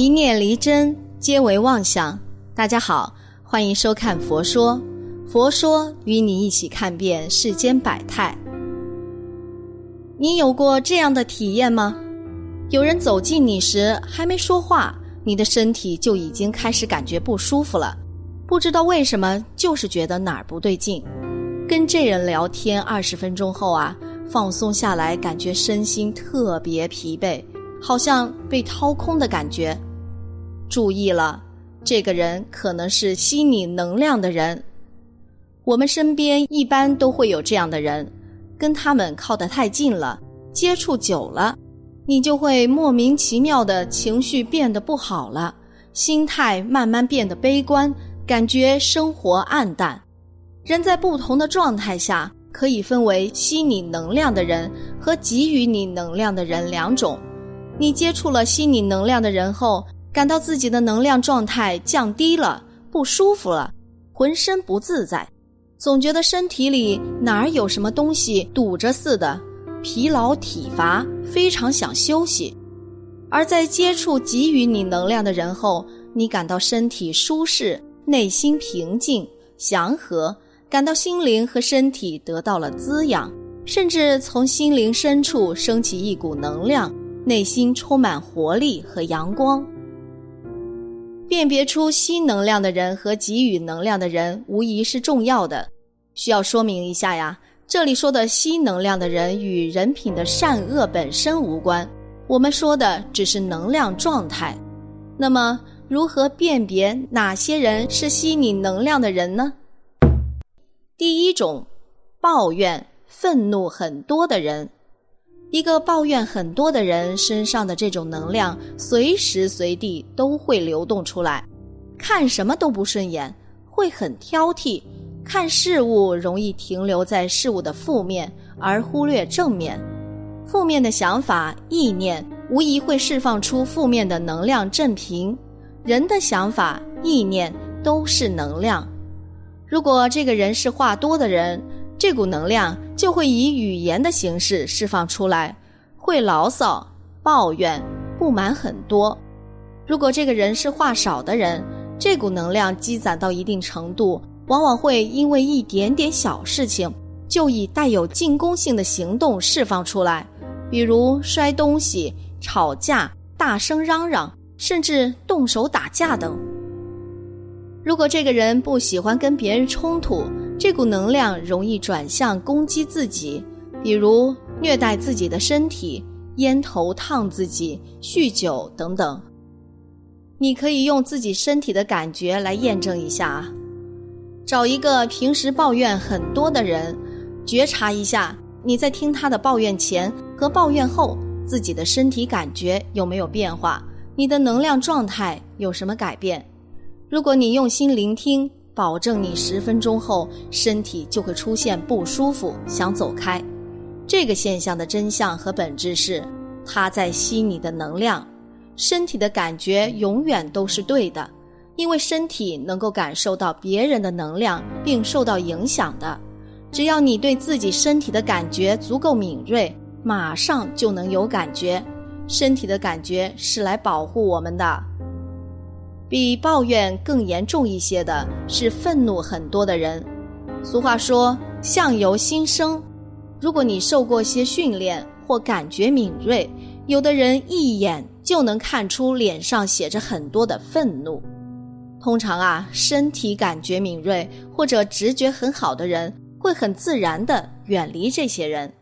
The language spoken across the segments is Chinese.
一念离真，皆为妄想。大家好，欢迎收看《佛说》，佛说与你一起看遍世间百态。你有过这样的体验吗？有人走近你时，还没说话，你的身体就已经开始感觉不舒服了。不知道为什么，就是觉得哪儿不对劲。跟这人聊天二十分钟后啊，放松下来，感觉身心特别疲惫。好像被掏空的感觉。注意了，这个人可能是吸你能量的人。我们身边一般都会有这样的人，跟他们靠得太近了，接触久了，你就会莫名其妙的情绪变得不好了，心态慢慢变得悲观，感觉生活暗淡。人在不同的状态下，可以分为吸你能量的人和给予你能量的人两种。你接触了吸你能量的人后，感到自己的能量状态降低了，不舒服了，浑身不自在，总觉得身体里哪儿有什么东西堵着似的，疲劳体乏，非常想休息。而在接触给予你能量的人后，你感到身体舒适，内心平静祥和，感到心灵和身体得到了滋养，甚至从心灵深处升起一股能量。内心充满活力和阳光。辨别出吸能量的人和给予能量的人，无疑是重要的。需要说明一下呀，这里说的吸能量的人与人品的善恶本身无关，我们说的只是能量状态。那么，如何辨别哪些人是吸你能量的人呢？第一种，抱怨、愤怒很多的人。一个抱怨很多的人身上的这种能量，随时随地都会流动出来，看什么都不顺眼，会很挑剔，看事物容易停留在事物的负面，而忽略正面。负面的想法、意念，无疑会释放出负面的能量振频。人的想法、意念都是能量。如果这个人是话多的人。这股能量就会以语言的形式释放出来，会牢骚、抱怨、不满很多。如果这个人是话少的人，这股能量积攒到一定程度，往往会因为一点点小事情，就以带有进攻性的行动释放出来，比如摔东西、吵架、大声嚷嚷，甚至动手打架等。如果这个人不喜欢跟别人冲突，这股能量容易转向攻击自己，比如虐待自己的身体、烟头烫自己、酗酒等等。你可以用自己身体的感觉来验证一下啊。找一个平时抱怨很多的人，觉察一下你在听他的抱怨前和抱怨后，自己的身体感觉有没有变化，你的能量状态有什么改变。如果你用心聆听。保证你十分钟后身体就会出现不舒服，想走开。这个现象的真相和本质是，它在吸你的能量。身体的感觉永远都是对的，因为身体能够感受到别人的能量并受到影响的。只要你对自己身体的感觉足够敏锐，马上就能有感觉。身体的感觉是来保护我们的。比抱怨更严重一些的是愤怒很多的人。俗话说“相由心生”，如果你受过些训练或感觉敏锐，有的人一眼就能看出脸上写着很多的愤怒。通常啊，身体感觉敏锐或者直觉很好的人，会很自然的远离这些人。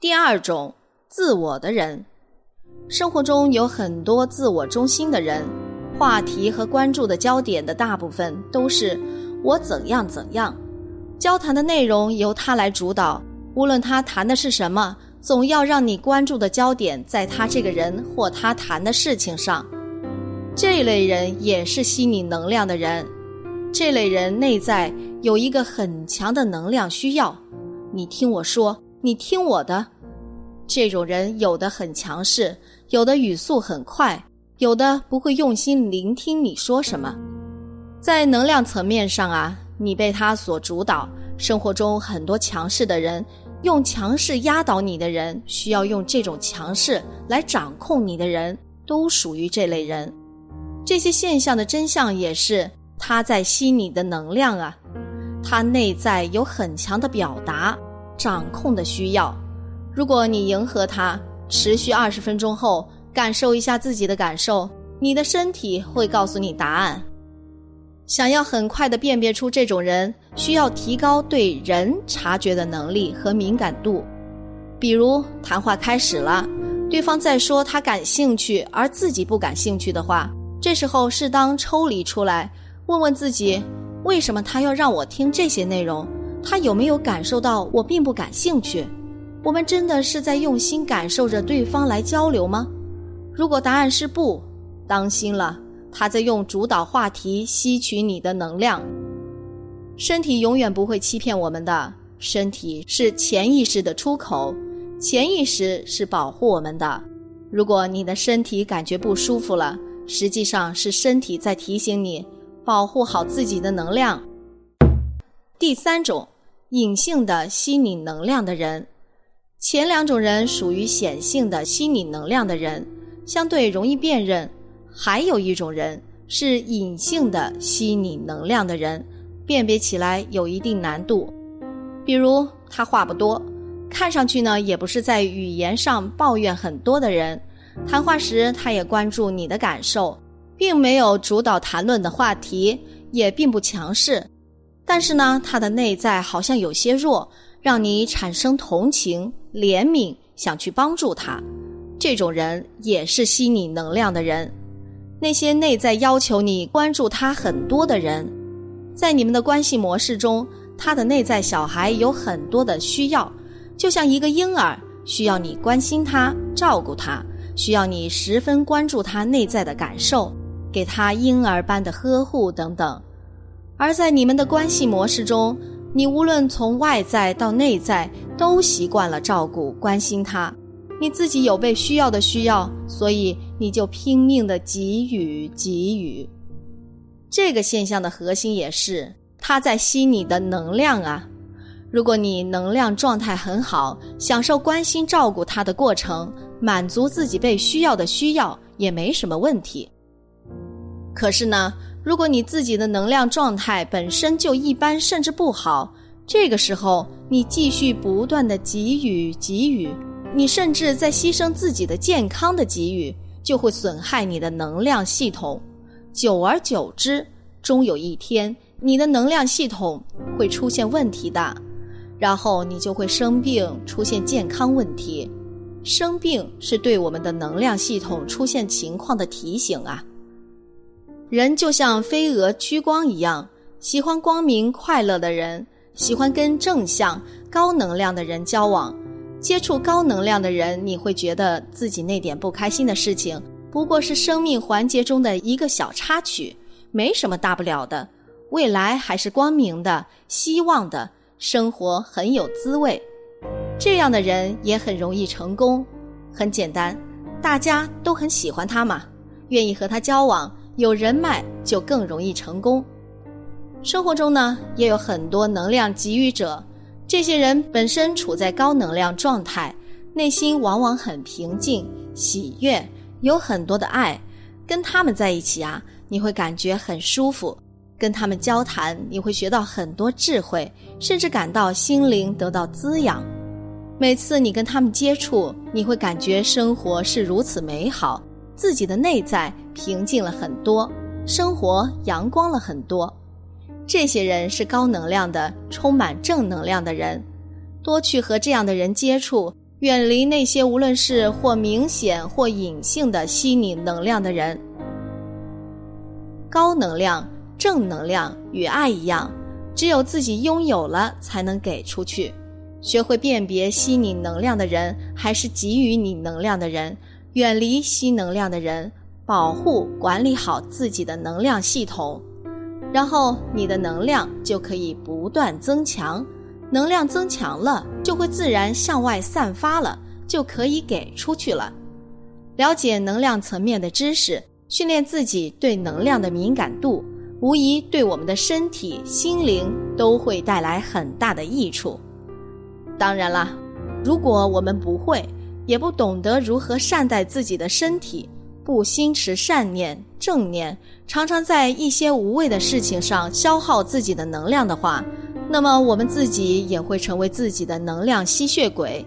第二种，自我的人，生活中有很多自我中心的人。话题和关注的焦点的大部分都是我怎样怎样，交谈的内容由他来主导。无论他谈的是什么，总要让你关注的焦点在他这个人或他谈的事情上。这类人也是吸你能量的人。这类人内在有一个很强的能量需要，你听我说，你听我的。这种人有的很强势，有的语速很快。有的不会用心聆听你说什么，在能量层面上啊，你被他所主导。生活中很多强势的人，用强势压倒你的人，需要用这种强势来掌控你的人，都属于这类人。这些现象的真相也是他在吸你的能量啊，他内在有很强的表达、掌控的需要。如果你迎合他，持续二十分钟后，感受一下自己的感受，你的身体会告诉你答案。想要很快的辨别出这种人，需要提高对人察觉的能力和敏感度。比如谈话开始了，对方在说他感兴趣而自己不感兴趣的话，这时候适当抽离出来，问问自己：为什么他要让我听这些内容？他有没有感受到我并不感兴趣？我们真的是在用心感受着对方来交流吗？如果答案是不，当心了。他在用主导话题吸取你的能量。身体永远不会欺骗我们的，身体是潜意识的出口，潜意识是保护我们的。如果你的身体感觉不舒服了，实际上是身体在提醒你保护好自己的能量。第三种，隐性的吸你能量的人，前两种人属于显性的吸你能量的人，相对容易辨认。还有一种人是隐性的吸你能量的人，辨别起来有一定难度。比如他话不多，看上去呢也不是在语言上抱怨很多的人，谈话时他也关注你的感受，并没有主导谈论的话题，也并不强势。但是呢，他的内在好像有些弱，让你产生同情、怜悯，想去帮助他。这种人也是吸你能量的人。那些内在要求你关注他很多的人，在你们的关系模式中，他的内在小孩有很多的需要，就像一个婴儿需要你关心他、照顾他，需要你十分关注他内在的感受，给他婴儿般的呵护等等。而在你们的关系模式中，你无论从外在到内在，都习惯了照顾、关心他。你自己有被需要的需要，所以你就拼命的给予给予。这个现象的核心也是他在吸你的能量啊。如果你能量状态很好，享受关心照顾他的过程，满足自己被需要的需要，也没什么问题。可是呢，如果你自己的能量状态本身就一般，甚至不好，这个时候你继续不断的给予给予。你甚至在牺牲自己的健康的给予，就会损害你的能量系统。久而久之，终有一天，你的能量系统会出现问题的，然后你就会生病，出现健康问题。生病是对我们的能量系统出现情况的提醒啊。人就像飞蛾趋光一样，喜欢光明快乐的人，喜欢跟正向高能量的人交往。接触高能量的人，你会觉得自己那点不开心的事情，不过是生命环节中的一个小插曲，没什么大不了的。未来还是光明的，希望的生活很有滋味。这样的人也很容易成功，很简单，大家都很喜欢他嘛，愿意和他交往，有人脉就更容易成功。生活中呢，也有很多能量给予者。这些人本身处在高能量状态，内心往往很平静、喜悦，有很多的爱。跟他们在一起啊，你会感觉很舒服；跟他们交谈，你会学到很多智慧，甚至感到心灵得到滋养。每次你跟他们接触，你会感觉生活是如此美好，自己的内在平静了很多，生活阳光了很多。这些人是高能量的，充满正能量的人，多去和这样的人接触，远离那些无论是或明显或隐性的吸你能量的人。高能量、正能量与爱一样，只有自己拥有了，才能给出去。学会辨别吸你能量的人，还是给予你能量的人，远离吸能量的人，保护管理好自己的能量系统。然后你的能量就可以不断增强，能量增强了，就会自然向外散发了，就可以给出去了。了解能量层面的知识，训练自己对能量的敏感度，无疑对我们的身体、心灵都会带来很大的益处。当然啦，如果我们不会，也不懂得如何善待自己的身体，不心持善念、正念，常常在一些无谓的事情上消耗自己的能量的话，那么我们自己也会成为自己的能量吸血鬼。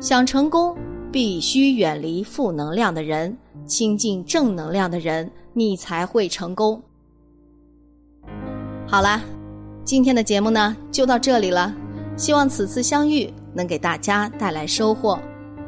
想成功，必须远离负能量的人，亲近正能量的人，你才会成功。好啦，今天的节目呢就到这里了，希望此次相遇能给大家带来收获。